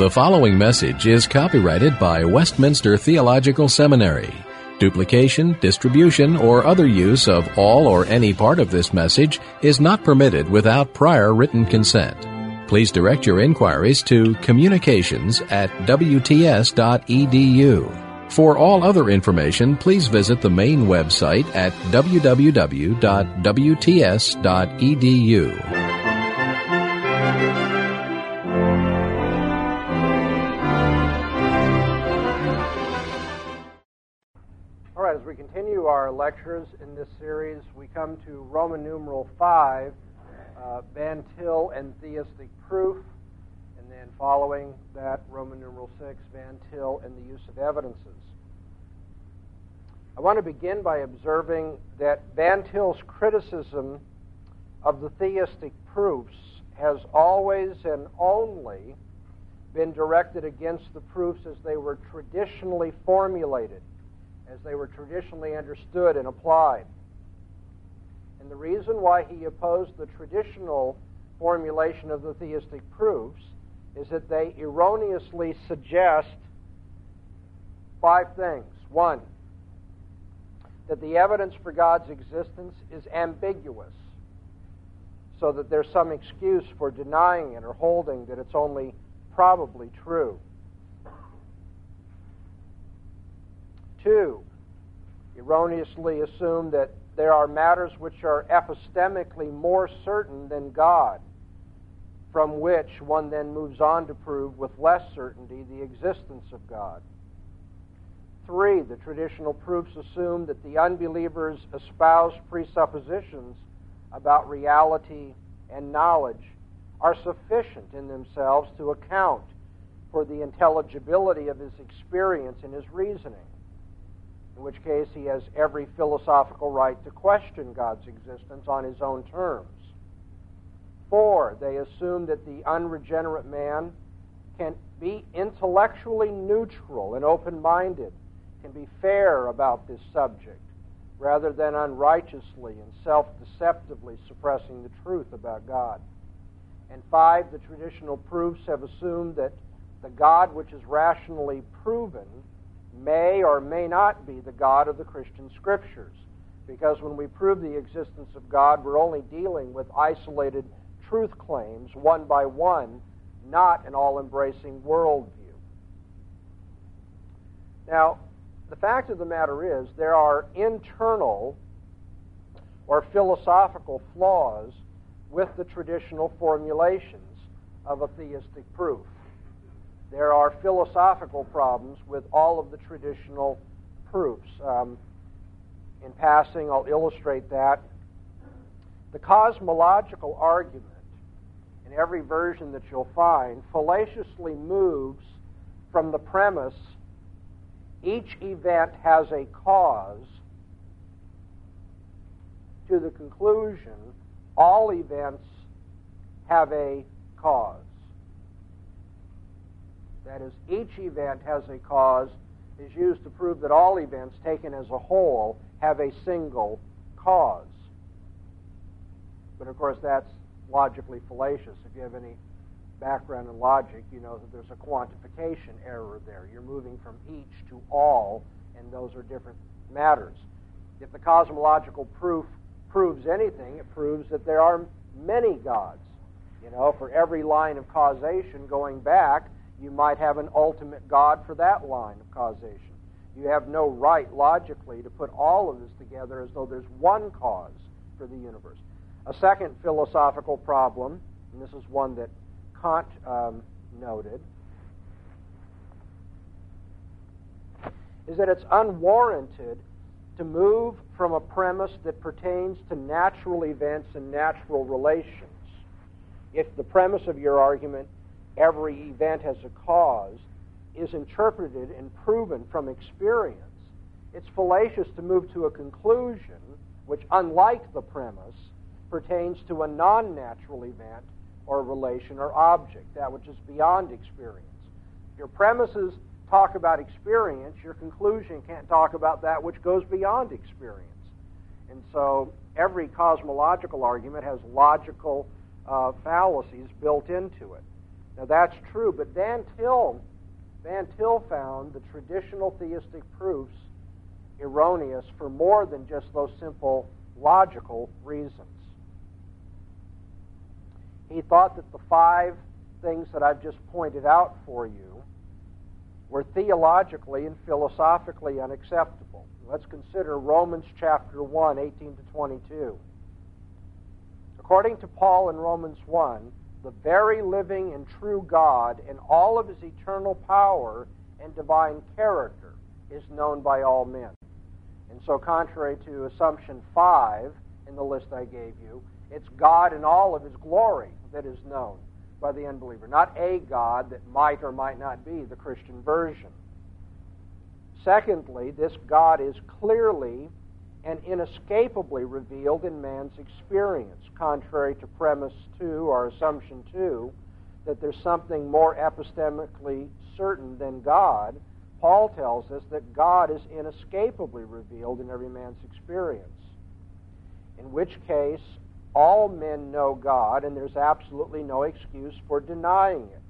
The following message is copyrighted by Westminster Theological Seminary. Duplication, distribution, or other use of all or any part of this message is not permitted without prior written consent. Please direct your inquiries to communications at WTS.edu. For all other information, please visit the main website at www.wts.edu. our lectures in this series, we come to Roman numeral 5, uh, Van Til and theistic proof, and then following that, Roman numeral 6, Van Til and the use of evidences. I want to begin by observing that Van Til's criticism of the theistic proofs has always and only been directed against the proofs as they were traditionally formulated as they were traditionally understood and applied. And the reason why he opposed the traditional formulation of the theistic proofs is that they erroneously suggest five things. One, that the evidence for God's existence is ambiguous, so that there's some excuse for denying it or holding that it's only probably true. Two, erroneously assume that there are matters which are epistemically more certain than God, from which one then moves on to prove with less certainty the existence of God. Three, the traditional proofs assume that the unbelievers espoused presuppositions about reality and knowledge are sufficient in themselves to account for the intelligibility of his experience and his reasoning in which case he has every philosophical right to question God's existence on his own terms. Four, they assume that the unregenerate man can be intellectually neutral and open minded, can be fair about this subject, rather than unrighteously and self deceptively suppressing the truth about God. And five, the traditional proofs have assumed that the God which is rationally proven may or may not be the God of the Christian Scriptures. Because when we prove the existence of God, we're only dealing with isolated truth claims, one by one, not an all embracing worldview. Now, the fact of the matter is, there are internal or philosophical flaws with the traditional formulations of a theistic proof there are philosophical problems with all of the traditional proofs. Um, in passing, I'll illustrate that. The cosmological argument, in every version that you'll find, fallaciously moves from the premise each event has a cause to the conclusion all events have a cause. That is, each event has a cause, is used to prove that all events taken as a whole have a single cause. But of course, that's logically fallacious. If you have any background in logic, you know that there's a quantification error there. You're moving from each to all, and those are different matters. If the cosmological proof proves anything, it proves that there are many gods. You know, for every line of causation going back, you might have an ultimate God for that line of causation. You have no right, logically, to put all of this together as though there's one cause for the universe. A second philosophical problem, and this is one that Kant um, noted, is that it's unwarranted to move from a premise that pertains to natural events and natural relations. If the premise of your argument every event has a cause is interpreted and proven from experience, it's fallacious to move to a conclusion which, unlike the premise, pertains to a non natural event or relation or object, that which is beyond experience. Your premises talk about experience, your conclusion can't talk about that which goes beyond experience. And so every cosmological argument has logical uh, fallacies built into it. Now that's true, but Van Til, Van Til found the traditional theistic proofs erroneous for more than just those simple logical reasons. He thought that the five things that I've just pointed out for you were theologically and philosophically unacceptable. Let's consider Romans chapter 1, 18 to 22. According to Paul in Romans 1, the very living and true God in all of his eternal power and divine character is known by all men. And so, contrary to assumption 5 in the list I gave you, it's God in all of his glory that is known by the unbeliever, not a God that might or might not be the Christian version. Secondly, this God is clearly and inescapably revealed in man's experience, contrary to premise 2 or assumption 2, that there's something more epistemically certain than God. Paul tells us that God is inescapably revealed in every man's experience. In which case, all men know God, and there's absolutely no excuse for denying it,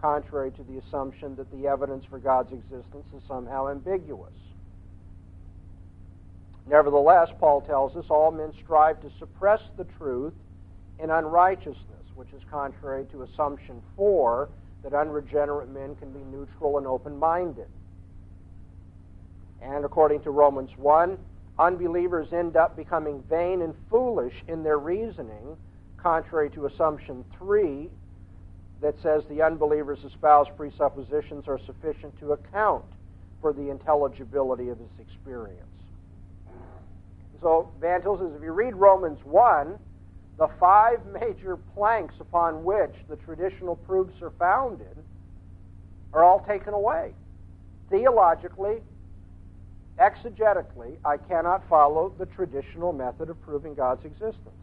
contrary to the assumption that the evidence for God's existence is somehow ambiguous. Nevertheless, Paul tells us all men strive to suppress the truth in unrighteousness, which is contrary to assumption 4 that unregenerate men can be neutral and open minded. And according to Romans 1, unbelievers end up becoming vain and foolish in their reasoning, contrary to Assumption 3 that says the unbeliever's espoused presuppositions are sufficient to account for the intelligibility of his experience. So Van Til says if you read Romans 1, the five major planks upon which the traditional proofs are founded are all taken away. Theologically, exegetically, I cannot follow the traditional method of proving God's existence.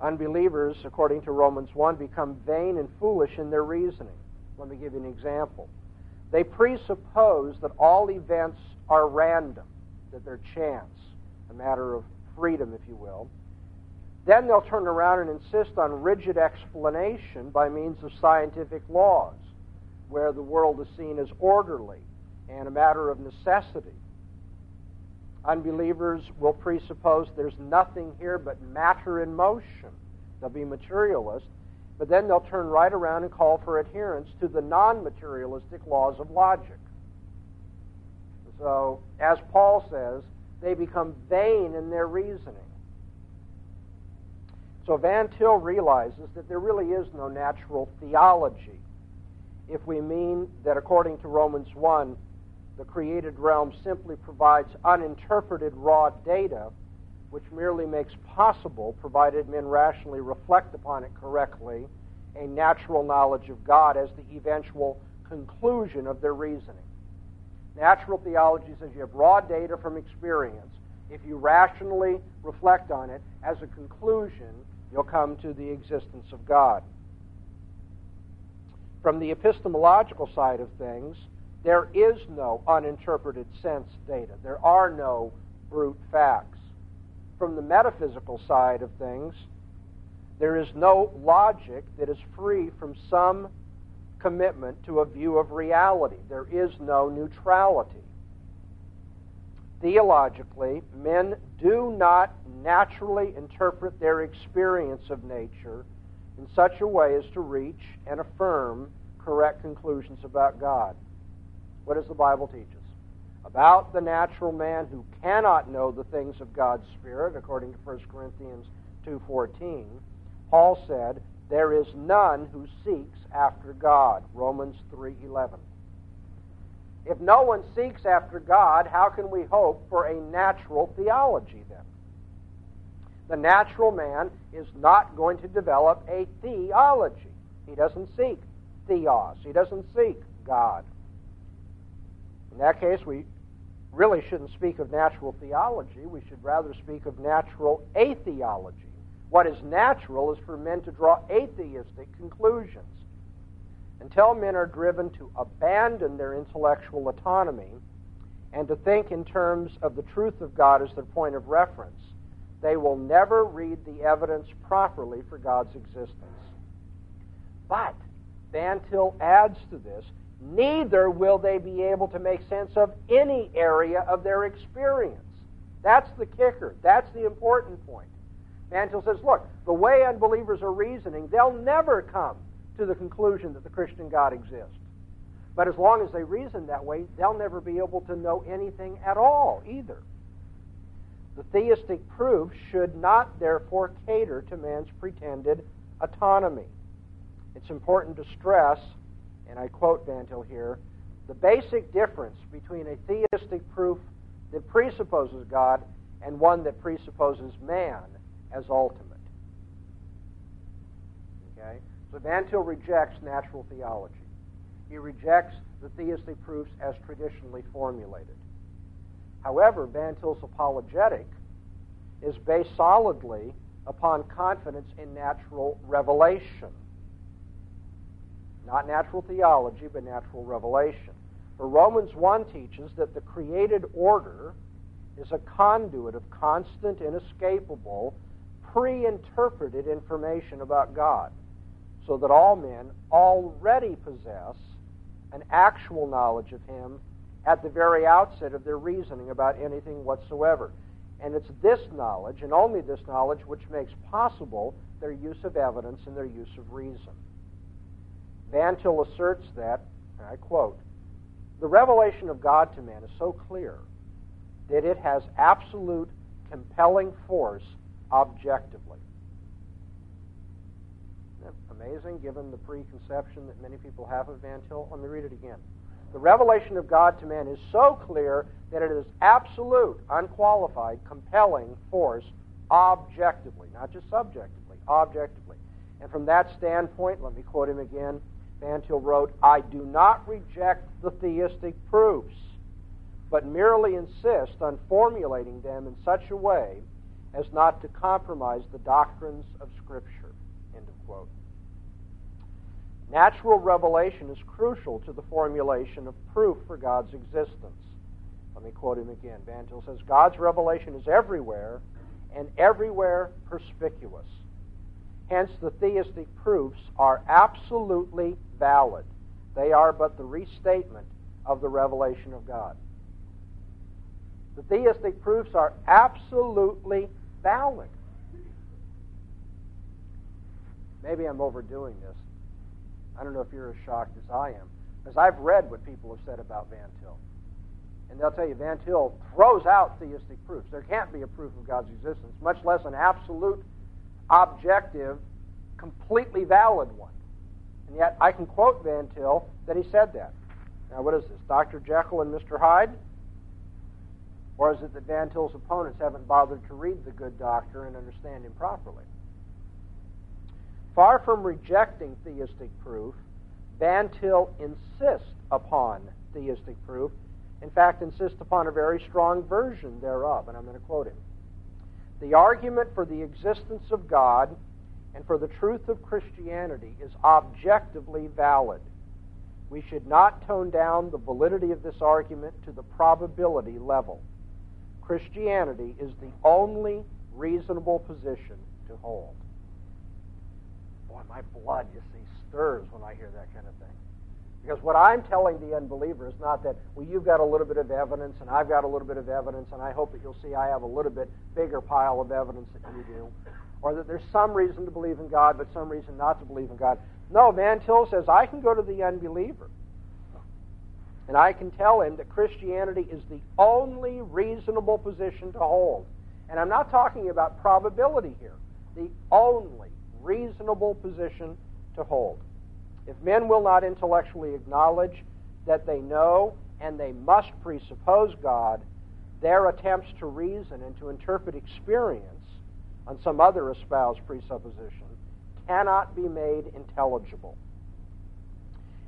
Unbelievers, according to Romans 1, become vain and foolish in their reasoning. Let me give you an example. They presuppose that all events are random, that they're chance, a matter of freedom, if you will. Then they'll turn around and insist on rigid explanation by means of scientific laws, where the world is seen as orderly and a matter of necessity. Unbelievers will presuppose there's nothing here but matter in motion. They'll be materialist, but then they'll turn right around and call for adherence to the non materialistic laws of logic. So, as Paul says, they become vain in their reasoning. So, Van Til realizes that there really is no natural theology if we mean that, according to Romans 1, the created realm simply provides uninterpreted raw data, which merely makes possible, provided men rationally reflect upon it correctly, a natural knowledge of God as the eventual conclusion of their reasoning. Natural theology says you have raw data from experience. If you rationally reflect on it as a conclusion, you'll come to the existence of God. From the epistemological side of things, there is no uninterpreted sense data. There are no brute facts. From the metaphysical side of things, there is no logic that is free from some commitment to a view of reality. There is no neutrality. Theologically, men do not naturally interpret their experience of nature in such a way as to reach and affirm correct conclusions about God. What does the Bible teach us? About the natural man who cannot know the things of God's Spirit, according to 1 Corinthians 2.14, Paul said, there is none who seeks after God. Romans 3:11. If no one seeks after God, how can we hope for a natural theology then? The natural man is not going to develop a theology. He doesn't seek theos. He doesn't seek God. In that case, we really shouldn't speak of natural theology. We should rather speak of natural atheology. What is natural is for men to draw atheistic conclusions. Until men are driven to abandon their intellectual autonomy and to think in terms of the truth of God as their point of reference, they will never read the evidence properly for God's existence. But Van Til adds to this, neither will they be able to make sense of any area of their experience. That's the kicker. That's the important point. Van Til says, look, the way unbelievers are reasoning, they'll never come to the conclusion that the Christian God exists. But as long as they reason that way, they'll never be able to know anything at all either. The theistic proof should not, therefore, cater to man's pretended autonomy. It's important to stress, and I quote Van Til here, the basic difference between a theistic proof that presupposes God and one that presupposes man as ultimate. Okay? So Van Til rejects natural theology. He rejects the theistic proofs as traditionally formulated. However, Van Til's apologetic is based solidly upon confidence in natural revelation. Not natural theology, but natural revelation. For Romans 1 teaches that the created order is a conduit of constant, inescapable, pre interpreted information about God, so that all men already possess an actual knowledge of Him at the very outset of their reasoning about anything whatsoever. And it's this knowledge, and only this knowledge, which makes possible their use of evidence and their use of reason. Van Til asserts that, and I quote, the revelation of God to man is so clear that it has absolute compelling force objectively. amazing given the preconception that many people have of Van Til? Let me read it again. The revelation of God to man is so clear that it is absolute, unqualified, compelling force objectively, not just subjectively, objectively. And from that standpoint, let me quote him again. Van Til wrote, I do not reject the theistic proofs, but merely insist on formulating them in such a way as not to compromise the doctrines of Scripture. End of quote. Natural revelation is crucial to the formulation of proof for God's existence. Let me quote him again. Van Til says, God's revelation is everywhere and everywhere perspicuous. Hence, the theistic proofs are absolutely valid. They are but the restatement of the revelation of God. The theistic proofs are absolutely valid. Maybe I'm overdoing this. I don't know if you're as shocked as I am, because I've read what people have said about Van Til. And they'll tell you Van Til throws out theistic proofs. There can't be a proof of God's existence, much less an absolute, objective, completely valid one. And yet I can quote Van Til that he said that. Now, what is this? Dr. Jekyll and Mr. Hyde? Or is it that Van Til's opponents haven't bothered to read the good doctor and understand him properly? Far from rejecting theistic proof, Van Til insists upon theistic proof. In fact, insists upon a very strong version thereof, and I'm going to quote him. The argument for the existence of God and for the truth of Christianity is objectively valid. We should not tone down the validity of this argument to the probability level. Christianity is the only reasonable position to hold boy, my blood, you see, stirs when I hear that kind of thing. Because what I'm telling the unbeliever is not that, well, you've got a little bit of evidence and I've got a little bit of evidence and I hope that you'll see I have a little bit bigger pile of evidence than you do. Or that there's some reason to believe in God but some reason not to believe in God. No, Van Til says I can go to the unbeliever and I can tell him that Christianity is the only reasonable position to hold. And I'm not talking about probability here. The only reasonable position to hold. If men will not intellectually acknowledge that they know and they must presuppose God, their attempts to reason and to interpret experience on some other espoused presupposition cannot be made intelligible.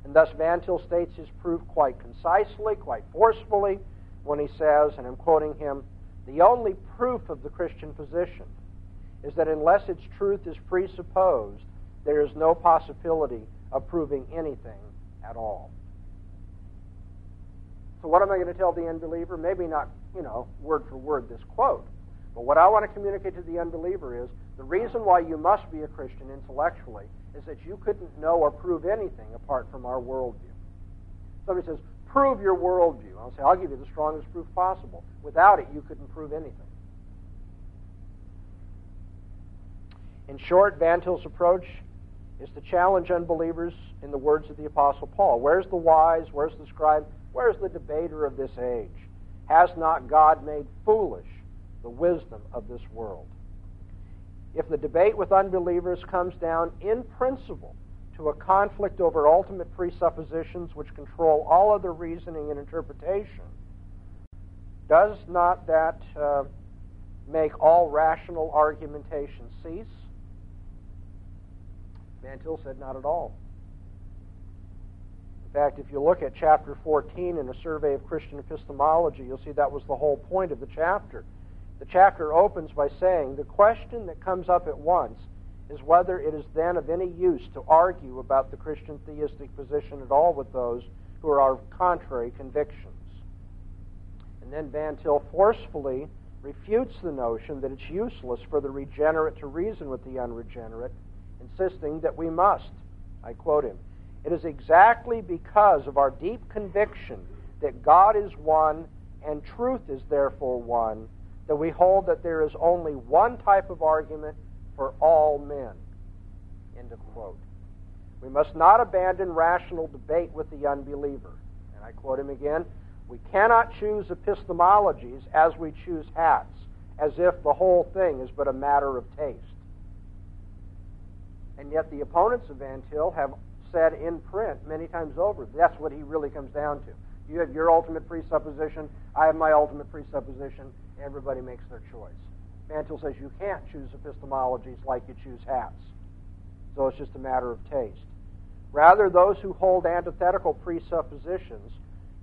And thus Van Til states his proof quite concisely, quite forcefully, when he says, and I'm quoting him, the only proof of the Christian position is that unless its truth is presupposed, there is no possibility of proving anything at all. So, what am I going to tell the unbeliever? Maybe not, you know, word for word this quote. But what I want to communicate to the unbeliever is the reason why you must be a Christian intellectually is that you couldn't know or prove anything apart from our worldview. Somebody says, prove your worldview. I'll say, I'll give you the strongest proof possible. Without it, you couldn't prove anything. In short, Van Til's approach is to challenge unbelievers in the words of the Apostle Paul. Where's the wise? Where's the scribe? Where's the debater of this age? Has not God made foolish the wisdom of this world? If the debate with unbelievers comes down in principle to a conflict over ultimate presuppositions which control all other reasoning and interpretation, does not that uh, make all rational argumentation cease? Van Til said, not at all. In fact, if you look at chapter 14 in a survey of Christian epistemology, you'll see that was the whole point of the chapter. The chapter opens by saying the question that comes up at once is whether it is then of any use to argue about the Christian theistic position at all with those who are of contrary convictions. And then Van Til forcefully refutes the notion that it's useless for the regenerate to reason with the unregenerate insisting that we must. I quote him It is exactly because of our deep conviction that God is one and truth is therefore one that we hold that there is only one type of argument for all men. End of quote. We must not abandon rational debate with the unbeliever. And I quote him again We cannot choose epistemologies as we choose hats, as if the whole thing is but a matter of taste. And yet the opponents of Van Til have said in print many times over that's what he really comes down to. You have your ultimate presupposition, I have my ultimate presupposition, everybody makes their choice. Van Til says you can't choose epistemologies like you choose hats. So it's just a matter of taste. Rather, those who hold antithetical presuppositions,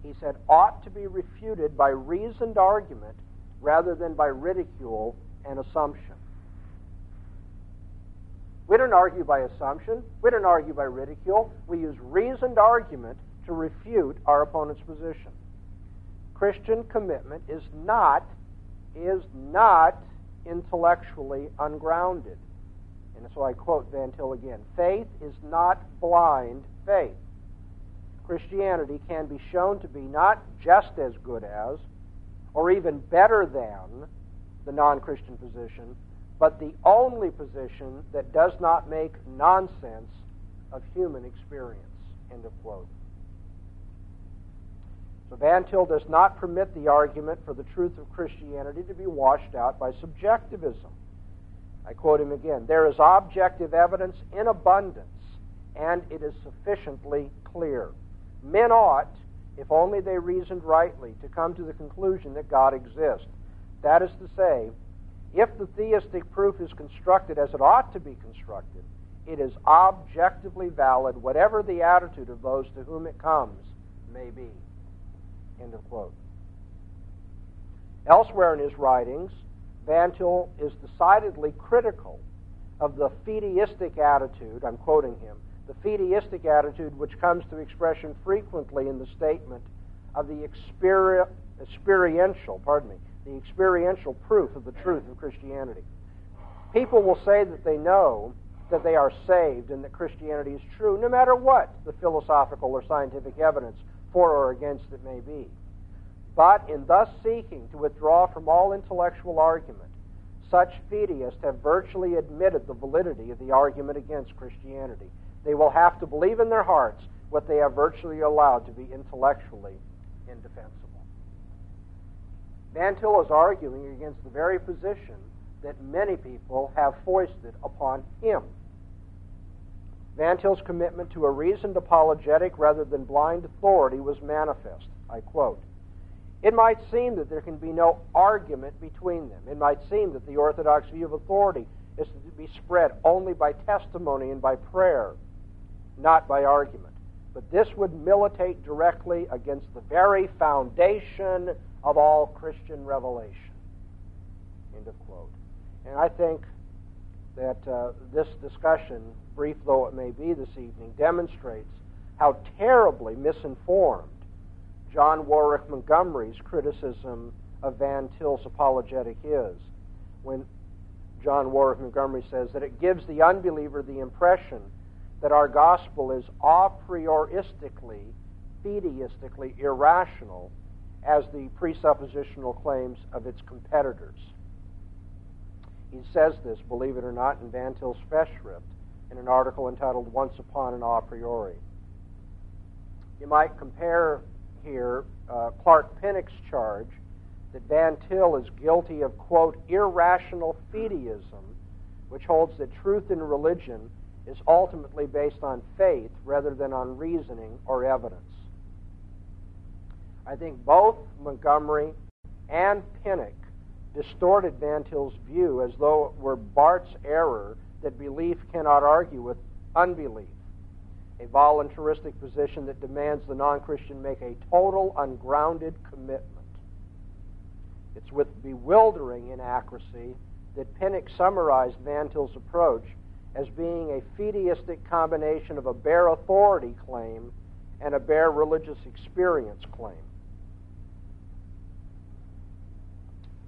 he said, ought to be refuted by reasoned argument rather than by ridicule and assumption. We don't argue by assumption. We don't argue by ridicule. We use reasoned argument to refute our opponent's position. Christian commitment is not is not intellectually ungrounded. And so I quote Van Til again. Faith is not blind faith. Christianity can be shown to be not just as good as, or even better than, the non Christian position, but the only position that does not make nonsense of human experience. End of quote. So Van Til does not permit the argument for the truth of Christianity to be washed out by subjectivism. I quote him again There is objective evidence in abundance, and it is sufficiently clear. Men ought, if only they reasoned rightly, to come to the conclusion that God exists. That is to say, if the theistic proof is constructed as it ought to be constructed, it is objectively valid, whatever the attitude of those to whom it comes may be. End of quote. Elsewhere in his writings, Van Til is decidedly critical of the fideistic attitude, I'm quoting him, the fideistic attitude which comes to expression frequently in the statement of the experi- experiential, pardon me, the experiential proof of the truth of Christianity. People will say that they know that they are saved and that Christianity is true, no matter what the philosophical or scientific evidence for or against it may be. But in thus seeking to withdraw from all intellectual argument, such fideists have virtually admitted the validity of the argument against Christianity. They will have to believe in their hearts what they have virtually allowed to be intellectually indefensible. Van Til is arguing against the very position that many people have foisted upon him. Van Til's commitment to a reasoned apologetic rather than blind authority was manifest. I quote It might seem that there can be no argument between them. It might seem that the orthodox view of authority is to be spread only by testimony and by prayer, not by argument. But this would militate directly against the very foundation of all Christian revelation. End of quote. And I think that uh, this discussion, brief though it may be this evening, demonstrates how terribly misinformed John Warwick Montgomery's criticism of Van Til's apologetic is. when John Warwick Montgomery says that it gives the unbeliever the impression that our gospel is a prioristically, fideistically irrational as the presuppositional claims of its competitors. He says this, believe it or not, in Van Til's Festschrift in an article entitled Once Upon an A Priori. You might compare here uh, Clark Pinnock's charge that Van Til is guilty of, quote, irrational fideism, which holds that truth in religion is ultimately based on faith rather than on reasoning or evidence. I think both Montgomery and Pinnock distorted Van Til's view as though it were Barth's error that belief cannot argue with unbelief, a voluntaristic position that demands the non Christian make a total, ungrounded commitment. It's with bewildering inaccuracy that Pinnock summarized Van Til's approach as being a fideistic combination of a bare authority claim and a bare religious experience claim.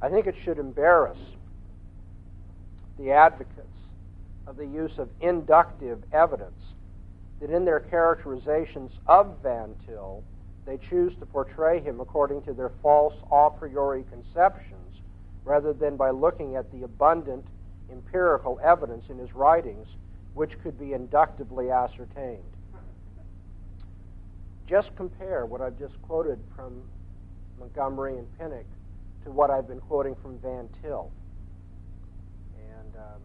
I think it should embarrass the advocates of the use of inductive evidence that in their characterizations of Van Til, they choose to portray him according to their false a priori conceptions rather than by looking at the abundant empirical evidence in his writings which could be inductively ascertained. Just compare what I've just quoted from Montgomery and Pinnock to what I've been quoting from Van Til. And um,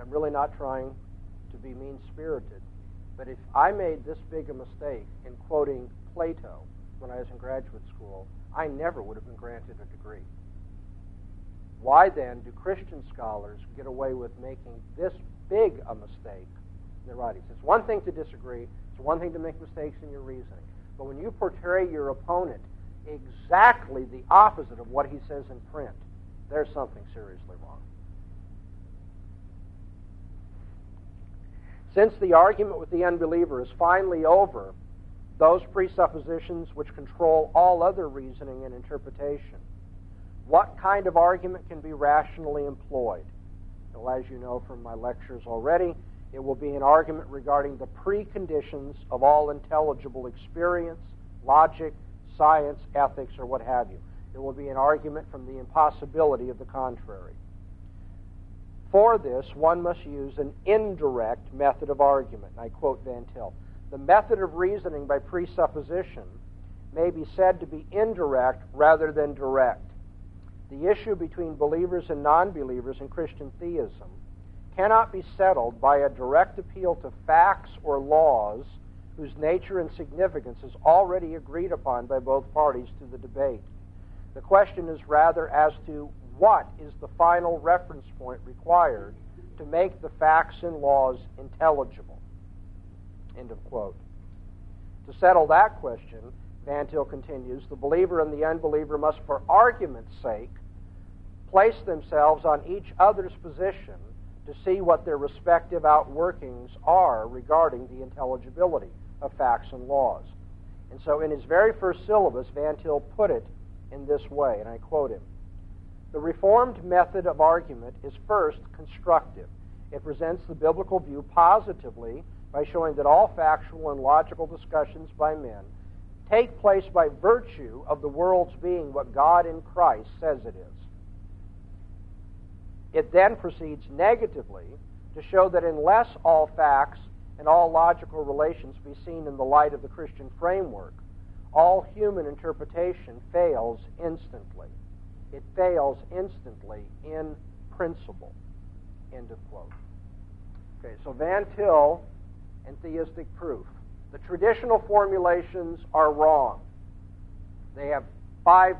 I'm really not trying to be mean spirited. But if I made this big a mistake in quoting Plato when I was in graduate school, I never would have been granted a degree. Why then do Christian scholars get away with making this big a mistake in their writings? It's one thing to disagree, it's one thing to make mistakes in your reasoning. But when you portray your opponent exactly the opposite of what he says in print, there's something seriously wrong. Since the argument with the unbeliever is finally over, those presuppositions which control all other reasoning and interpretation, what kind of argument can be rationally employed? Well, as you know from my lectures already, it will be an argument regarding the preconditions of all intelligible experience, logic, science, ethics, or what have you. It will be an argument from the impossibility of the contrary. For this, one must use an indirect method of argument. I quote Van Til. The method of reasoning by presupposition may be said to be indirect rather than direct. The issue between believers and non believers in Christian theism cannot be settled by a direct appeal to facts or laws whose nature and significance is already agreed upon by both parties to the debate. The question is rather as to what is the final reference point required to make the facts and laws intelligible. End of quote. To settle that question, Van Til continues, the believer and the unbeliever must, for argument's sake, place themselves on each other's position to see what their respective outworkings are regarding the intelligibility of facts and laws. And so, in his very first syllabus, Van Til put it in this way, and I quote him The Reformed method of argument is first constructive. It presents the biblical view positively by showing that all factual and logical discussions by men take place by virtue of the world's being what God in Christ says it is. It then proceeds negatively to show that unless all facts and all logical relations be seen in the light of the Christian framework, all human interpretation fails instantly. It fails instantly in principle. End of quote. Okay, so Van Til and theistic proof. The traditional formulations are wrong. They have five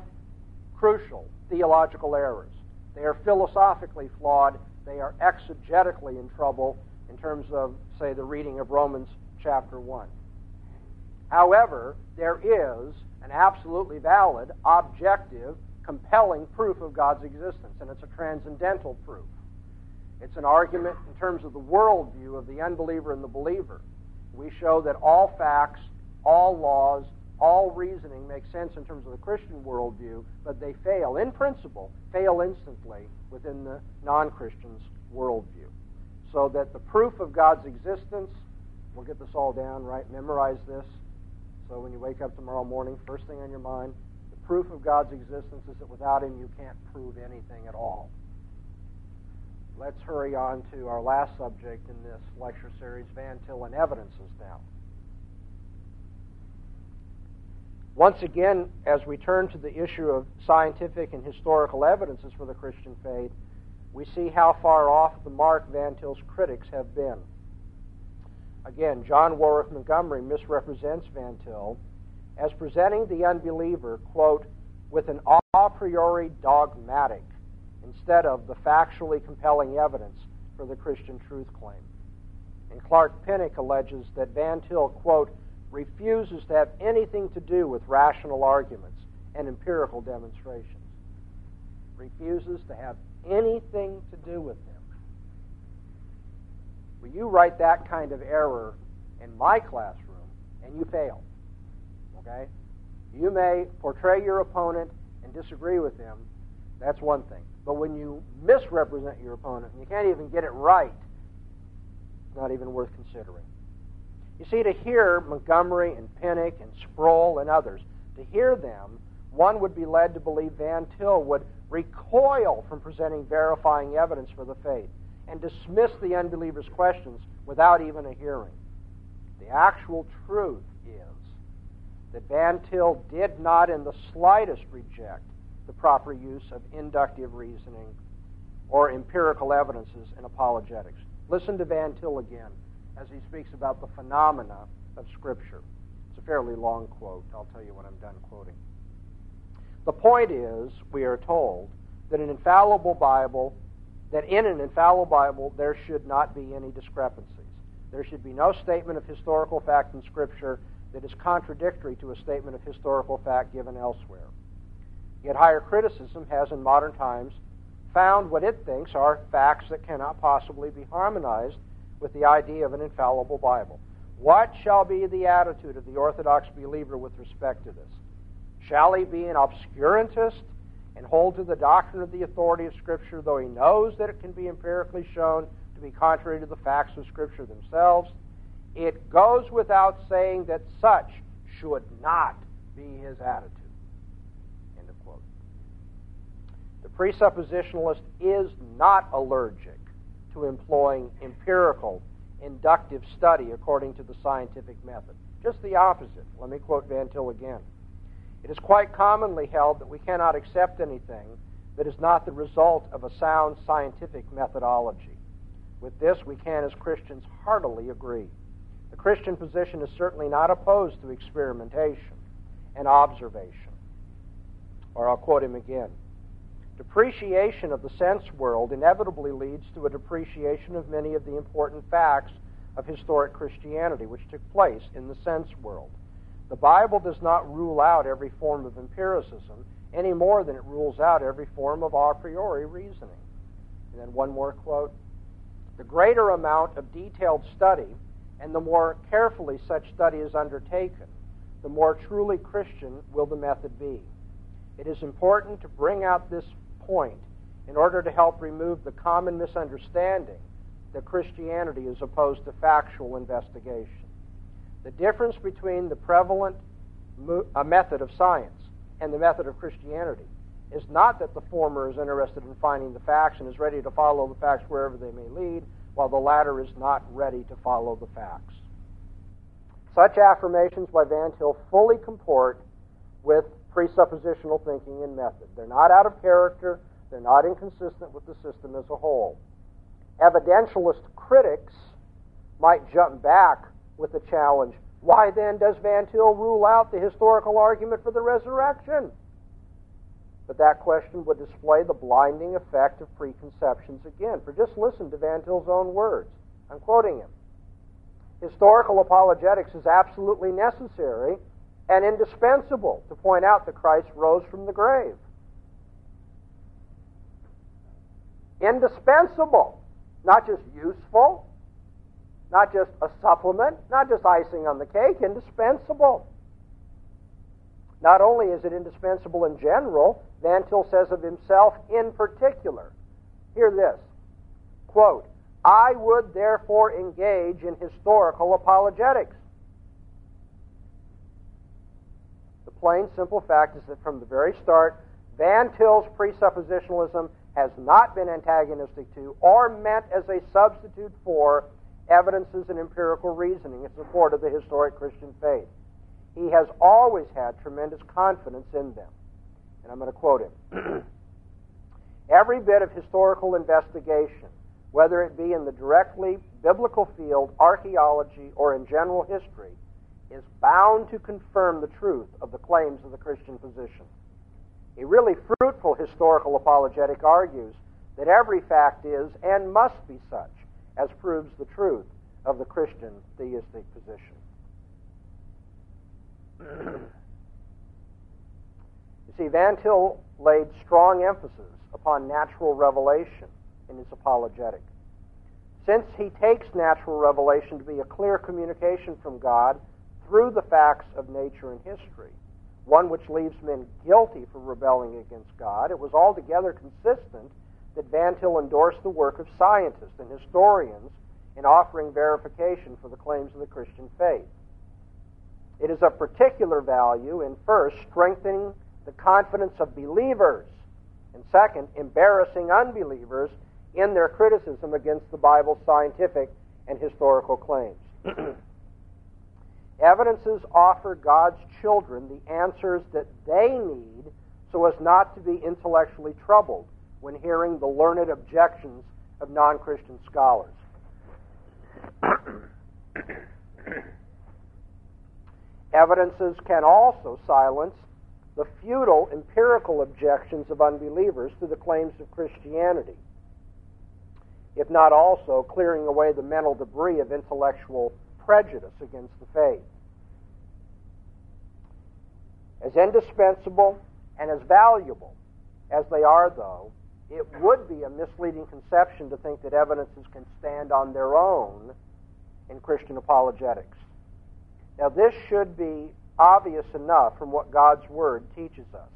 crucial theological errors. They are philosophically flawed. They are exegetically in trouble in terms of, say, the reading of Romans chapter 1. However, there is an absolutely valid, objective, compelling proof of God's existence, and it's a transcendental proof. It's an argument in terms of the worldview of the unbeliever and the believer. We show that all facts, all laws, all reasoning makes sense in terms of the Christian worldview, but they fail, in principle, fail instantly within the non Christian's worldview. So that the proof of God's existence, we'll get this all down, right? Memorize this. So when you wake up tomorrow morning, first thing on your mind, proof of God's existence is that without Him you can't prove anything at all. Let's hurry on to our last subject in this lecture series, Van Til and Evidences now. Once again, as we turn to the issue of scientific and historical evidences for the Christian faith, we see how far off the mark Van Til's critics have been. Again, John Warwick Montgomery misrepresents Van Til as presenting the unbeliever, quote, with an a priori dogmatic instead of the factually compelling evidence for the Christian truth claim. And Clark Pinnock alleges that Van Til, quote, refuses to have anything to do with rational arguments and empirical demonstrations. Refuses to have anything to do with them. Well, you write that kind of error in my classroom and you fail. Okay? You may portray your opponent and disagree with him. That's one thing. But when you misrepresent your opponent and you can't even get it right, it's not even worth considering. You see, to hear Montgomery and Pinnock and Sproul and others, to hear them, one would be led to believe Van Til would recoil from presenting verifying evidence for the faith and dismiss the unbeliever's questions without even a hearing. The actual truth that Van Til did not in the slightest reject the proper use of inductive reasoning or empirical evidences in apologetics. Listen to Van Til again as he speaks about the phenomena of Scripture. It's a fairly long quote. I'll tell you when I'm done quoting. The point is, we are told, that an infallible Bible, that in an infallible Bible there should not be any discrepancies. There should be no statement of historical fact in Scripture that is contradictory to a statement of historical fact given elsewhere. Yet higher criticism has in modern times found what it thinks are facts that cannot possibly be harmonized with the idea of an infallible Bible. What shall be the attitude of the Orthodox believer with respect to this? Shall he be an obscurantist and hold to the doctrine of the authority of Scripture, though he knows that it can be empirically shown to be contrary to the facts of Scripture themselves? It goes without saying that such should not be his attitude. End of quote. The presuppositionalist is not allergic to employing empirical, inductive study according to the scientific method. Just the opposite. Let me quote Van Til again. It is quite commonly held that we cannot accept anything that is not the result of a sound scientific methodology. With this, we can, as Christians, heartily agree. Christian position is certainly not opposed to experimentation and observation. Or I'll quote him again. Depreciation of the sense world inevitably leads to a depreciation of many of the important facts of historic Christianity, which took place in the sense world. The Bible does not rule out every form of empiricism any more than it rules out every form of a priori reasoning. And then one more quote. The greater amount of detailed study and the more carefully such study is undertaken, the more truly Christian will the method be. It is important to bring out this point in order to help remove the common misunderstanding that Christianity is opposed to factual investigation. The difference between the prevalent mo- uh, method of science and the method of Christianity is not that the former is interested in finding the facts and is ready to follow the facts wherever they may lead, while the latter is not ready to follow the facts. Such affirmations by Van Til fully comport with presuppositional thinking and method. They're not out of character, they're not inconsistent with the system as a whole. Evidentialist critics might jump back with the challenge why then does Van Til rule out the historical argument for the resurrection? But that question would display the blinding effect of preconceptions again. For just listen to Van Til's own words. I'm quoting him. Historical apologetics is absolutely necessary and indispensable to point out that Christ rose from the grave. Indispensable, not just useful, not just a supplement, not just icing on the cake, indispensable. Not only is it indispensable in general, Van Til says of himself in particular. Hear this quote, I would therefore engage in historical apologetics. The plain, simple fact is that from the very start, Van Til's presuppositionalism has not been antagonistic to or meant as a substitute for evidences and empirical reasoning in support of the historic Christian faith. He has always had tremendous confidence in them. And I'm going to quote him. Every bit of historical investigation, whether it be in the directly biblical field, archaeology, or in general history, is bound to confirm the truth of the claims of the Christian position. A really fruitful historical apologetic argues that every fact is and must be such as proves the truth of the Christian theistic position. you see, Van Til laid strong emphasis upon natural revelation in his apologetic. Since he takes natural revelation to be a clear communication from God through the facts of nature and history, one which leaves men guilty for rebelling against God, it was altogether consistent that Van Til endorsed the work of scientists and historians in offering verification for the claims of the Christian faith. It is of particular value in first, strengthening the confidence of believers, and second, embarrassing unbelievers in their criticism against the Bible's scientific and historical claims. Evidences offer God's children the answers that they need so as not to be intellectually troubled when hearing the learned objections of non Christian scholars. Evidences can also silence the futile empirical objections of unbelievers to the claims of Christianity, if not also clearing away the mental debris of intellectual prejudice against the faith. As indispensable and as valuable as they are, though, it would be a misleading conception to think that evidences can stand on their own in Christian apologetics. Now, this should be obvious enough from what God's Word teaches us.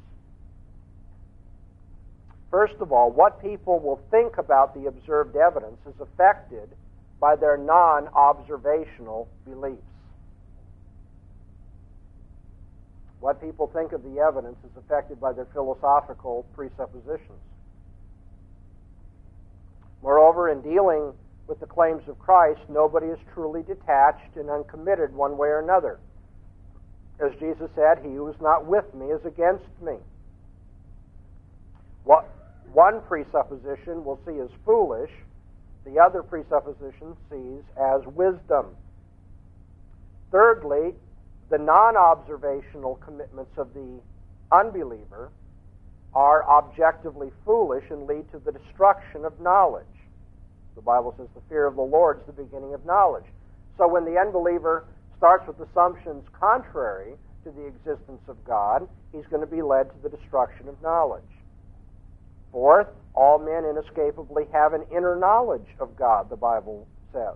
First of all, what people will think about the observed evidence is affected by their non observational beliefs. What people think of the evidence is affected by their philosophical presuppositions. Moreover, in dealing with the claims of Christ, nobody is truly detached and uncommitted one way or another. As Jesus said, He who is not with me is against me. What one presupposition will see as foolish, the other presupposition sees as wisdom. Thirdly, the non observational commitments of the unbeliever are objectively foolish and lead to the destruction of knowledge. The Bible says the fear of the Lord is the beginning of knowledge. So when the unbeliever starts with assumptions contrary to the existence of God, he's going to be led to the destruction of knowledge. Fourth, all men inescapably have an inner knowledge of God, the Bible says.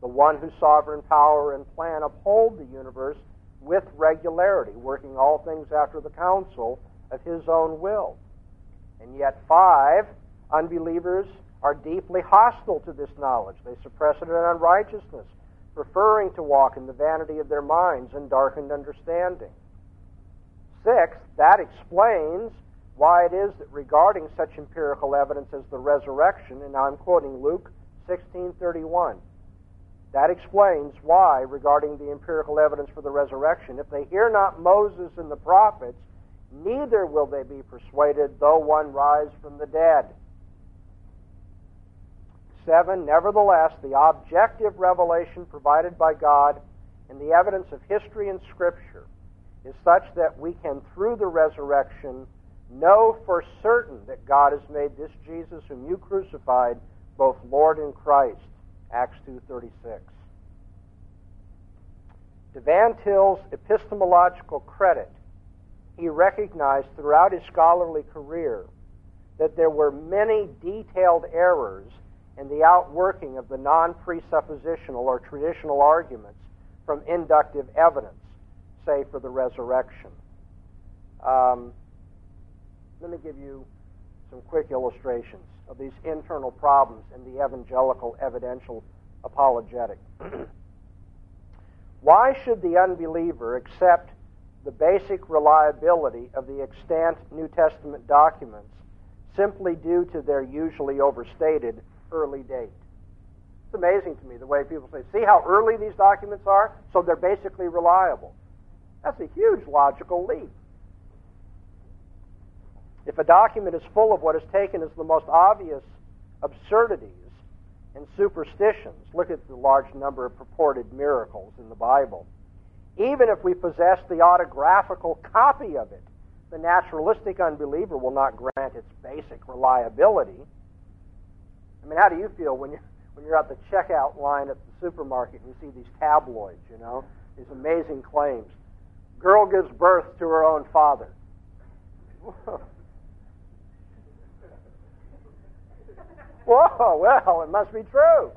The one whose sovereign power and plan uphold the universe with regularity, working all things after the counsel of his own will. And yet, five, unbelievers are deeply hostile to this knowledge. They suppress it in unrighteousness, preferring to walk in the vanity of their minds and darkened understanding. Sixth, that explains why it is that regarding such empirical evidence as the resurrection, and I'm quoting Luke 16:31, that explains why, regarding the empirical evidence for the resurrection, if they hear not Moses and the prophets, neither will they be persuaded, though one rise from the dead. 7, nevertheless, the objective revelation provided by God and the evidence of history and Scripture is such that we can, through the resurrection, know for certain that God has made this Jesus whom you crucified both Lord and Christ. Acts 2.36. To Van Til's epistemological credit, he recognized throughout his scholarly career that there were many detailed errors and the outworking of the non presuppositional or traditional arguments from inductive evidence, say for the resurrection. Um, let me give you some quick illustrations of these internal problems in the evangelical evidential apologetic. Why should the unbeliever accept the basic reliability of the extant New Testament documents simply due to their usually overstated early date? It's amazing to me the way people say, see how early these documents are, so they're basically reliable. That's a huge logical leap. If a document is full of what is taken as the most obvious absurdities and superstitions, look at the large number of purported miracles in the Bible. Even if we possess the autographical copy of it, the naturalistic unbeliever will not grant its basic reliability. I mean, how do you feel when you're, when you're at the checkout line at the supermarket and you see these tabloids, you know, these amazing claims? Girl gives birth to her own father. Whoa, well, it must be true.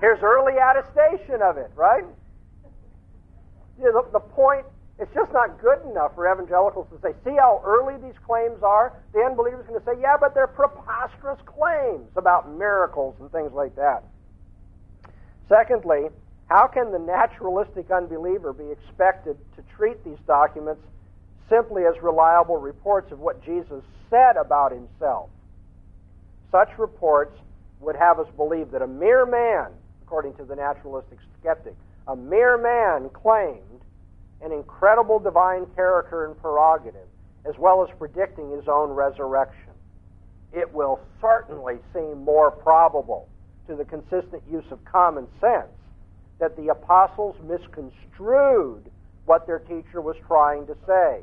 Here's early attestation of it, right? The, the point, it's just not good enough for evangelicals to say, see how early these claims are? The unbeliever's going to say, yeah, but they're preposterous claims about miracles and things like that. Secondly, how can the naturalistic unbeliever be expected to treat these documents simply as reliable reports of what Jesus said about himself? Such reports would have us believe that a mere man, according to the naturalistic skeptic, a mere man claimed an incredible divine character and prerogative, as well as predicting his own resurrection. It will certainly seem more probable to the consistent use of common sense that the apostles misconstrued what their teacher was trying to say.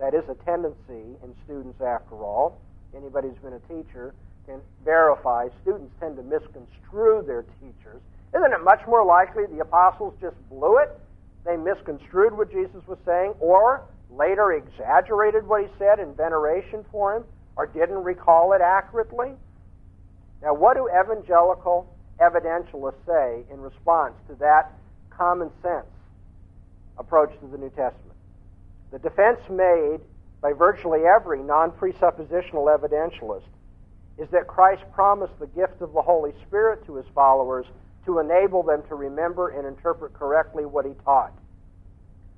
That is a tendency in students, after all. Anybody who's been a teacher can verify students tend to misconstrue their teachers. Isn't it much more likely the apostles just blew it? They misconstrued what Jesus was saying, or later exaggerated what he said in veneration for him, or didn't recall it accurately? Now, what do evangelical evidentialists say in response to that common sense approach to the New Testament? The defense made by virtually every non presuppositional evidentialist is that Christ promised the gift of the Holy Spirit to his followers to enable them to remember and interpret correctly what he taught.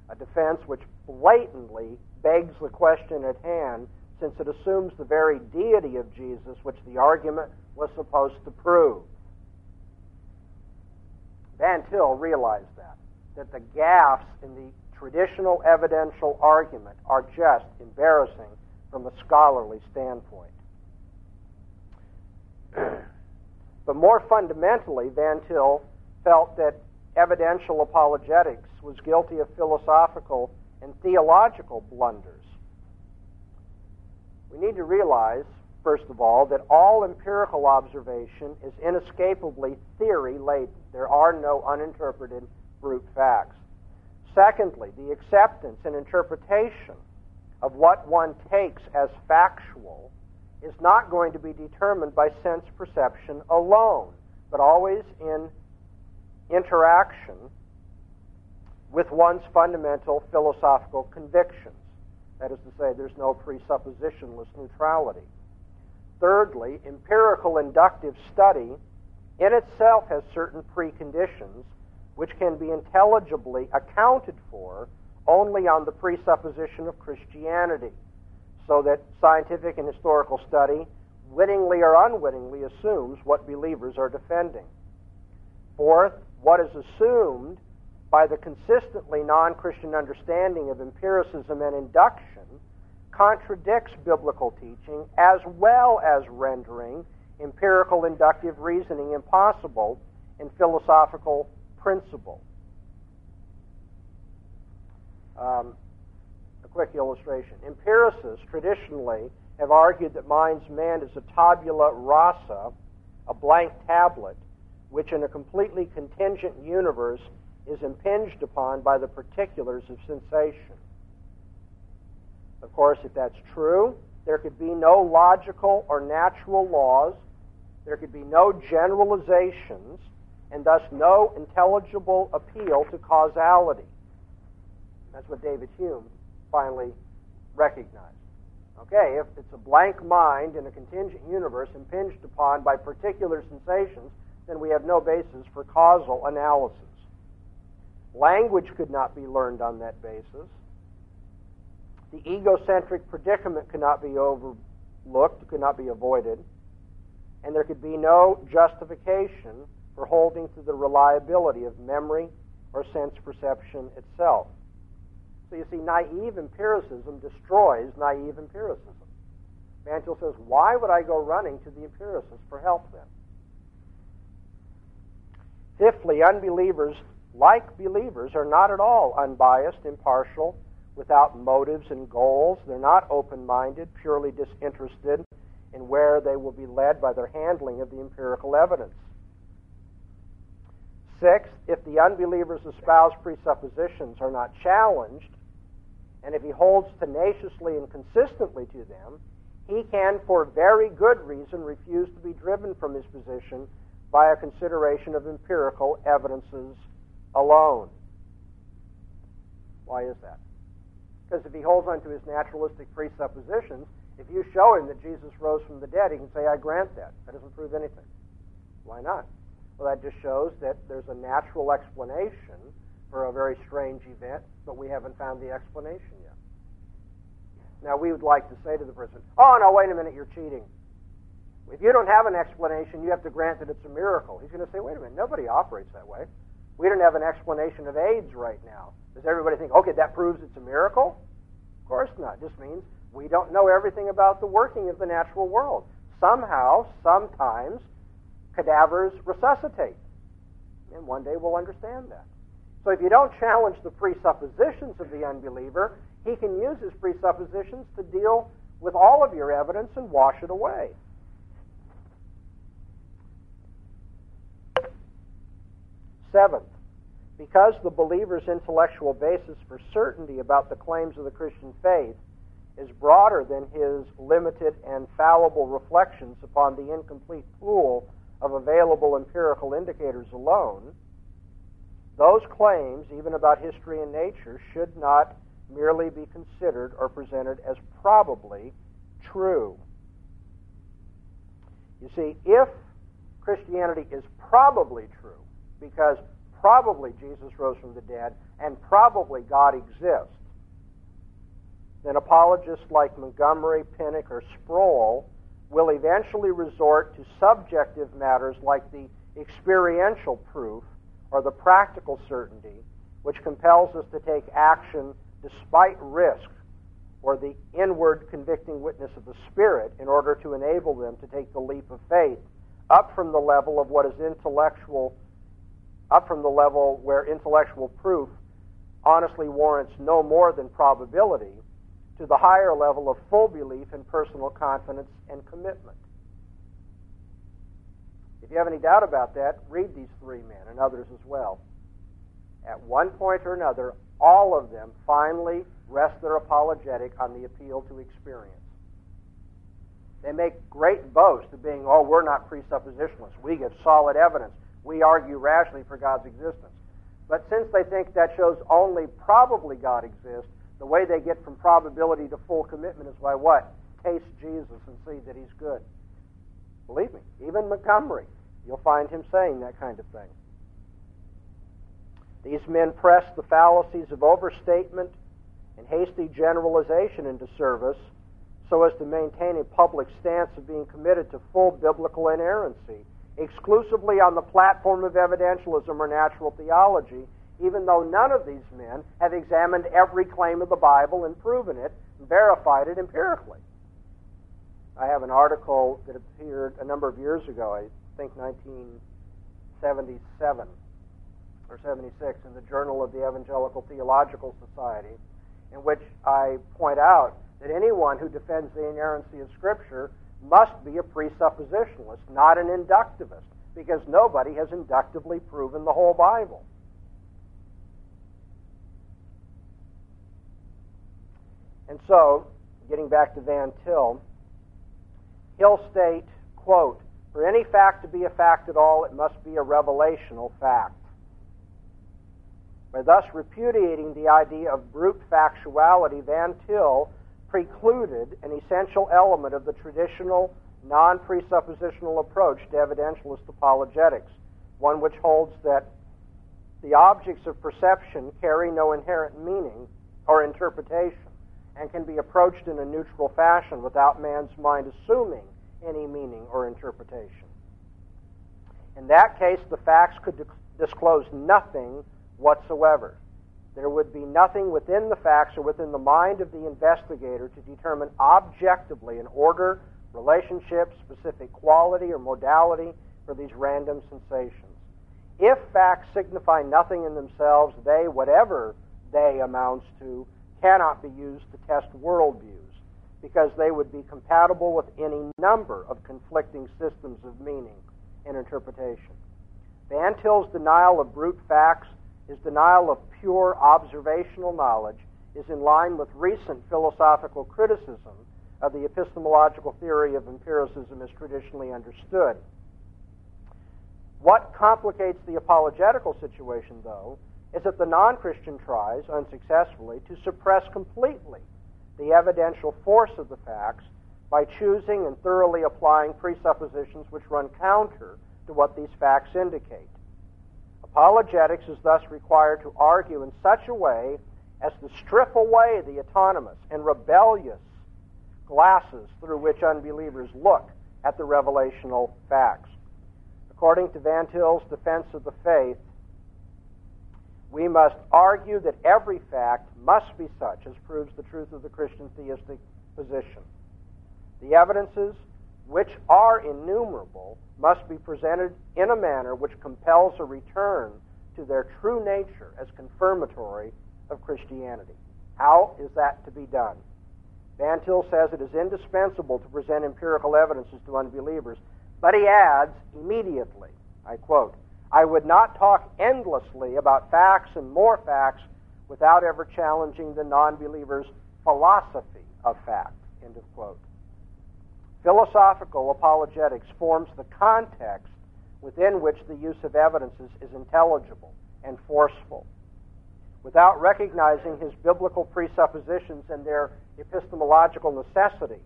A defense which blatantly begs the question at hand since it assumes the very deity of Jesus which the argument was supposed to prove. Van Til realized that, that the gaffes in the traditional evidential argument are just embarrassing from a scholarly standpoint. but more fundamentally, Van Til felt that evidential apologetics was guilty of philosophical and theological blunders. We need to realize, first of all, that all empirical observation is inescapably theory laden. There are no uninterpreted brute facts. Secondly, the acceptance and interpretation of what one takes as factual is not going to be determined by sense perception alone, but always in interaction with one's fundamental philosophical convictions. That is to say, there's no presuppositionless neutrality. Thirdly, empirical inductive study in itself has certain preconditions which can be intelligibly accounted for only on the presupposition of Christianity so that scientific and historical study, wittingly or unwittingly, assumes what believers are defending. Fourth, what is assumed by the consistently non Christian understanding of empiricism and induction contradicts biblical teaching as well as rendering empirical inductive reasoning impossible in philosophical principle. Um, quick illustration. Empiricists traditionally have argued that mind's man is a tabula rasa, a blank tablet, which in a completely contingent universe is impinged upon by the particulars of sensation. Of course, if that's true, there could be no logical or natural laws, there could be no generalizations, and thus no intelligible appeal to causality. That's what David Hume finally recognized. Okay, if it's a blank mind in a contingent universe impinged upon by particular sensations, then we have no basis for causal analysis. Language could not be learned on that basis. The egocentric predicament could not be overlooked, could not be avoided, and there could be no justification for holding to the reliability of memory or sense perception itself. So you see, naive empiricism destroys naive empiricism. Van Til says, why would I go running to the empiricist for help then? Fifthly, unbelievers, like believers, are not at all unbiased, impartial, without motives and goals. They're not open minded, purely disinterested in where they will be led by their handling of the empirical evidence. Sixth, if the unbeliever's espoused presuppositions are not challenged, and if he holds tenaciously and consistently to them, he can, for very good reason, refuse to be driven from his position by a consideration of empirical evidences alone. Why is that? Because if he holds on to his naturalistic presuppositions, if you show him that Jesus rose from the dead, he can say, I grant that. That doesn't prove anything. Why not? Well, that just shows that there's a natural explanation for a very strange event, but we haven't found the explanation yet. Now, we would like to say to the person, oh, no, wait a minute, you're cheating. If you don't have an explanation, you have to grant that it's a miracle. He's going to say, wait a minute, nobody operates that way. We don't have an explanation of AIDS right now. Does everybody think, okay, that proves it's a miracle? Of course not. Just means we don't know everything about the working of the natural world. Somehow, sometimes, cadavers resuscitate. And one day we'll understand that. So if you don't challenge the presuppositions of the unbeliever, he can use his presuppositions to deal with all of your evidence and wash it away. Seventh, because the believer's intellectual basis for certainty about the claims of the Christian faith is broader than his limited and fallible reflections upon the incomplete pool of available empirical indicators alone, those claims, even about history and nature, should not merely be considered or presented as probably true. You see, if Christianity is probably true, because probably Jesus rose from the dead and probably God exists, then apologists like Montgomery, Pinnock, or Sproul will eventually resort to subjective matters like the experiential proof or the practical certainty, which compels us to take action despite risk or the inward convicting witness of the Spirit in order to enable them to take the leap of faith up from the level of what is intellectual, up from the level where intellectual proof honestly warrants no more than probability to the higher level of full belief and personal confidence and commitment. If you have any doubt about that, read these three men and others as well. At one point or another, all of them finally rest their apologetic on the appeal to experience. They make great boast of being, oh, we're not presuppositionalists. We give solid evidence. We argue rationally for God's existence. But since they think that shows only probably God exists, the way they get from probability to full commitment is by what? Taste Jesus and see that he's good. Believe me, even Montgomery, you'll find him saying that kind of thing. These men press the fallacies of overstatement and hasty generalization into service so as to maintain a public stance of being committed to full biblical inerrancy, exclusively on the platform of evidentialism or natural theology, even though none of these men have examined every claim of the Bible and proven it and verified it empirically. I have an article that appeared a number of years ago, think 1977 or 76, in the Journal of the Evangelical Theological Society, in which I point out that anyone who defends the inerrancy of Scripture must be a presuppositionalist, not an inductivist, because nobody has inductively proven the whole Bible. And so, getting back to Van Til, he'll state, quote, for any fact to be a fact at all, it must be a revelational fact. By thus repudiating the idea of brute factuality, Van Til precluded an essential element of the traditional non presuppositional approach to evidentialist apologetics, one which holds that the objects of perception carry no inherent meaning or interpretation and can be approached in a neutral fashion without man's mind assuming any meaning or interpretation. In that case, the facts could disclose nothing whatsoever. There would be nothing within the facts or within the mind of the investigator to determine objectively an order, relationship, specific quality, or modality for these random sensations. If facts signify nothing in themselves, they, whatever they amounts to, cannot be used to test worldviews because they would be compatible with any number of conflicting systems of meaning and interpretation. Van Til's denial of brute facts, his denial of pure observational knowledge, is in line with recent philosophical criticism of the epistemological theory of empiricism as traditionally understood. What complicates the apologetical situation, though, is that the non Christian tries, unsuccessfully, to suppress completely the evidential force of the facts by choosing and thoroughly applying presuppositions which run counter to what these facts indicate. Apologetics is thus required to argue in such a way as to strip away the autonomous and rebellious glasses through which unbelievers look at the revelational facts. According to Van Til's defense of the faith, we must argue that every fact must be such as proves the truth of the Christian theistic position. The evidences, which are innumerable, must be presented in a manner which compels a return to their true nature as confirmatory of Christianity. How is that to be done? Van Til says it is indispensable to present empirical evidences to unbelievers, but he adds immediately, I quote, I would not talk endlessly about facts and more facts without ever challenging the non believer's philosophy of fact. End of quote. Philosophical apologetics forms the context within which the use of evidences is intelligible and forceful. Without recognizing his biblical presuppositions and their epistemological necessity,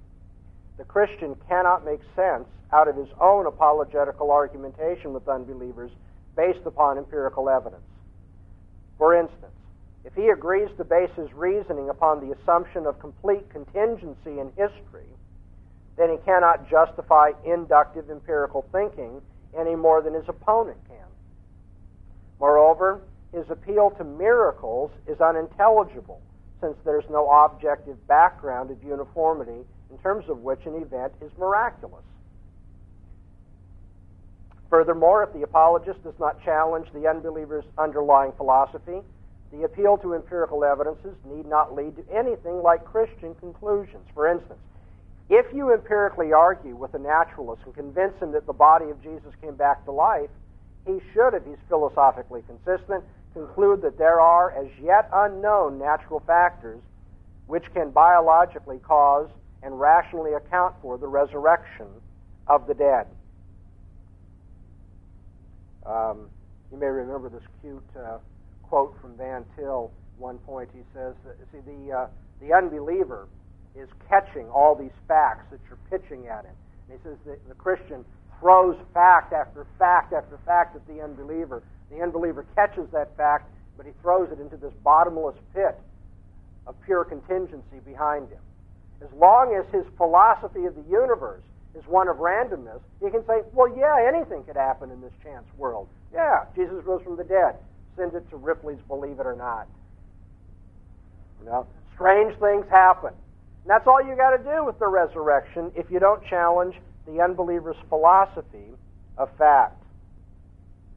the Christian cannot make sense out of his own apologetical argumentation with unbelievers based upon empirical evidence. For instance, if he agrees to base his reasoning upon the assumption of complete contingency in history, then he cannot justify inductive empirical thinking any more than his opponent can. Moreover, his appeal to miracles is unintelligible since there's no objective background of uniformity in terms of which an event is miraculous. Furthermore, if the apologist does not challenge the unbeliever's underlying philosophy, the appeal to empirical evidences need not lead to anything like Christian conclusions. For instance, if you empirically argue with a naturalist and convince him that the body of Jesus came back to life, he should, if he's philosophically consistent, conclude that there are as yet unknown natural factors which can biologically cause and rationally account for the resurrection of the dead. Um, you may remember this cute uh, quote from Van Til. One point he says, that, "See, the uh, the unbeliever is catching all these facts that you're pitching at him." And he says that the Christian throws fact after fact after fact at the unbeliever. The unbeliever catches that fact, but he throws it into this bottomless pit of pure contingency behind him. As long as his philosophy of the universe is one of randomness, you can say, well, yeah, anything could happen in this chance world. Yeah, Jesus rose from the dead. Send it to Ripley's Believe It or Not. You know, strange things happen. And that's all you got to do with the resurrection if you don't challenge the unbeliever's philosophy of fact.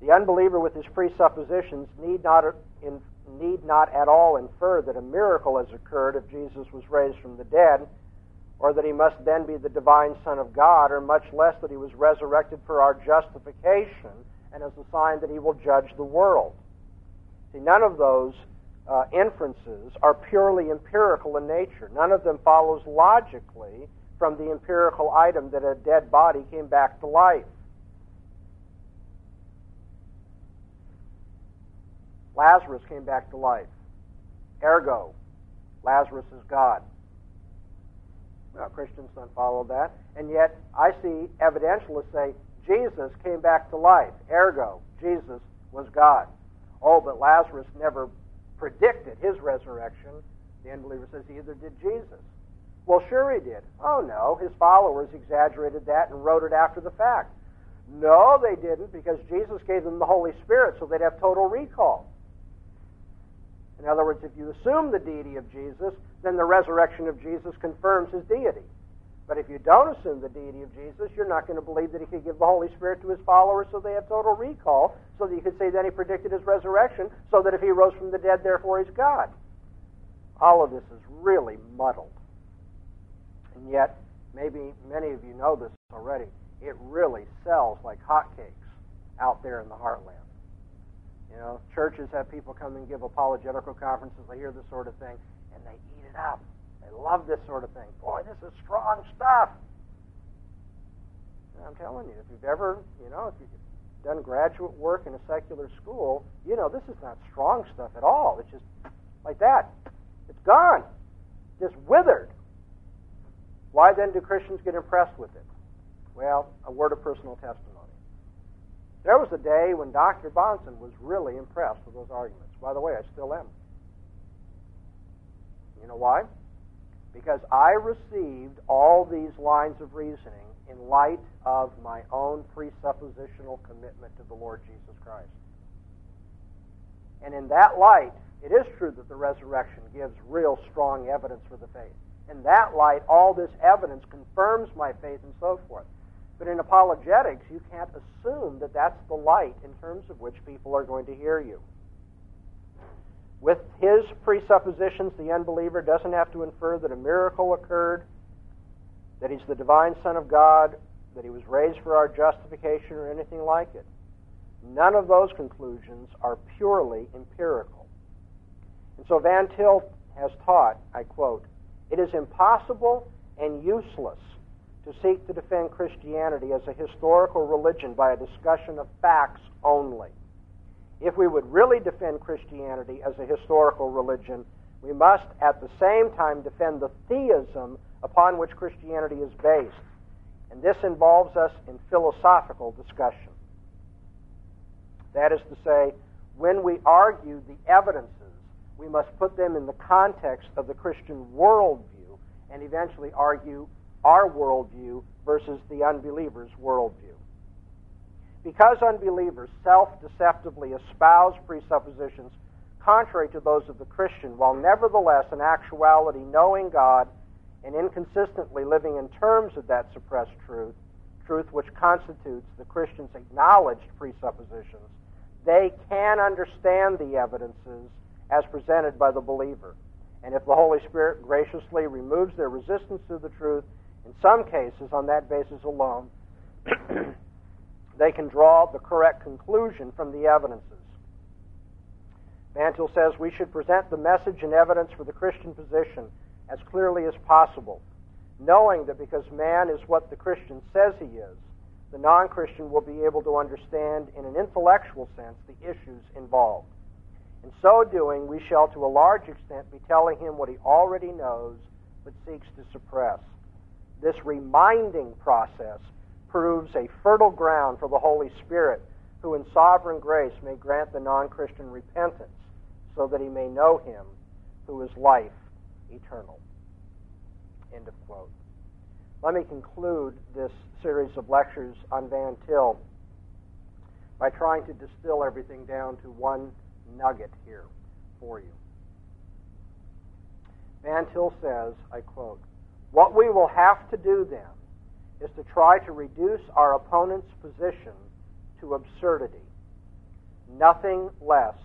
The unbeliever with his presuppositions need not, in, need not at all infer that a miracle has occurred if Jesus was raised from the dead or that he must then be the divine Son of God, or much less that he was resurrected for our justification and as a sign that he will judge the world. See, none of those uh, inferences are purely empirical in nature. None of them follows logically from the empirical item that a dead body came back to life. Lazarus came back to life. Ergo, Lazarus is God. Well, Christians don't follow that. And yet, I see evidentialists say Jesus came back to life. Ergo, Jesus was God. Oh, but Lazarus never predicted his resurrection. The unbeliever says either did Jesus. Well, sure he did. Oh, no. His followers exaggerated that and wrote it after the fact. No, they didn't, because Jesus gave them the Holy Spirit so they'd have total recall. In other words, if you assume the deity of Jesus, then the resurrection of Jesus confirms his deity. But if you don't assume the deity of Jesus, you're not going to believe that he could give the Holy Spirit to his followers so they have total recall, so that you could say that he predicted his resurrection, so that if he rose from the dead, therefore he's God. All of this is really muddled. And yet, maybe many of you know this already, it really sells like hotcakes out there in the heartland. You know, churches have people come and give apologetical conferences. They hear this sort of thing, and they eat it up. They love this sort of thing. Boy, this is strong stuff. And I'm telling you, if you've ever, you know, if you've done graduate work in a secular school, you know this is not strong stuff at all. It's just like that. It's gone. Just withered. Why then do Christians get impressed with it? Well, a word of personal testimony. There was a day when Dr. Bahnsen was really impressed with those arguments. By the way, I still am. You know why? Because I received all these lines of reasoning in light of my own presuppositional commitment to the Lord Jesus Christ. And in that light, it is true that the resurrection gives real strong evidence for the faith. In that light, all this evidence confirms my faith and so forth. But in apologetics, you can't assume that that's the light in terms of which people are going to hear you. With his presuppositions, the unbeliever doesn't have to infer that a miracle occurred, that he's the divine Son of God, that he was raised for our justification, or anything like it. None of those conclusions are purely empirical. And so Van Til has taught, I quote, it is impossible and useless to seek to defend Christianity as a historical religion by a discussion of facts only. If we would really defend Christianity as a historical religion, we must at the same time defend the theism upon which Christianity is based. And this involves us in philosophical discussion. That is to say, when we argue the evidences, we must put them in the context of the Christian worldview and eventually argue our worldview versus the unbeliever's worldview. Because unbelievers self deceptively espouse presuppositions contrary to those of the Christian, while nevertheless in actuality knowing God and inconsistently living in terms of that suppressed truth, truth which constitutes the Christian's acknowledged presuppositions, they can understand the evidences as presented by the believer. And if the Holy Spirit graciously removes their resistance to the truth in some cases, on that basis alone, they can draw the correct conclusion from the evidences. Van Til says we should present the message and evidence for the Christian position as clearly as possible, knowing that because man is what the Christian says he is, the non Christian will be able to understand in an intellectual sense the issues involved. In so doing, we shall to a large extent be telling him what he already knows but seeks to suppress. This reminding process proves a fertile ground for the Holy Spirit, who in sovereign grace may grant the non Christian repentance, so that he may know him who is life eternal. End of quote. Let me conclude this series of lectures on Van Til by trying to distill everything down to one nugget here for you. Van Til says, I quote, what we will have to do then is to try to reduce our opponent's position to absurdity. Nothing less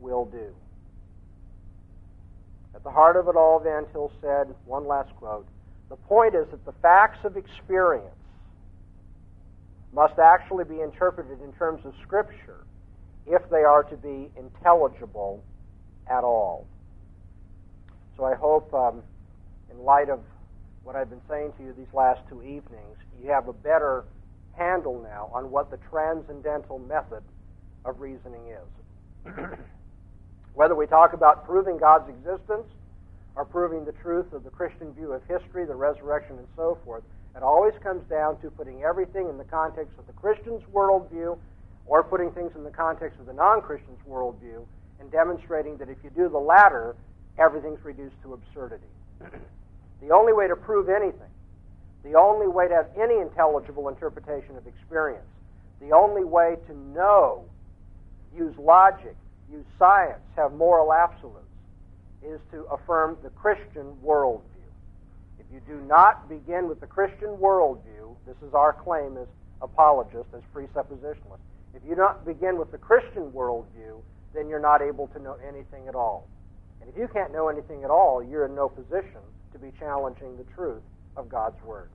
will do. At the heart of it all, Van Til said, one last quote, the point is that the facts of experience must actually be interpreted in terms of Scripture if they are to be intelligible at all. So I hope, um, in light of what I've been saying to you these last two evenings, you have a better handle now on what the transcendental method of reasoning is. Whether we talk about proving God's existence or proving the truth of the Christian view of history, the resurrection, and so forth. It always comes down to putting everything in the context of the Christian's worldview or putting things in the context of the non Christian's worldview and demonstrating that if you do the latter, everything's reduced to absurdity. the only way to prove anything, the only way to have any intelligible interpretation of experience, the only way to know, use logic, use science, have moral absolutes, is to affirm the Christian worldview. If you do not begin with the Christian worldview, this is our claim as apologists, as presuppositionalists. If you don't begin with the Christian worldview, then you're not able to know anything at all. And if you can't know anything at all, you're in no position to be challenging the truth of God's Word.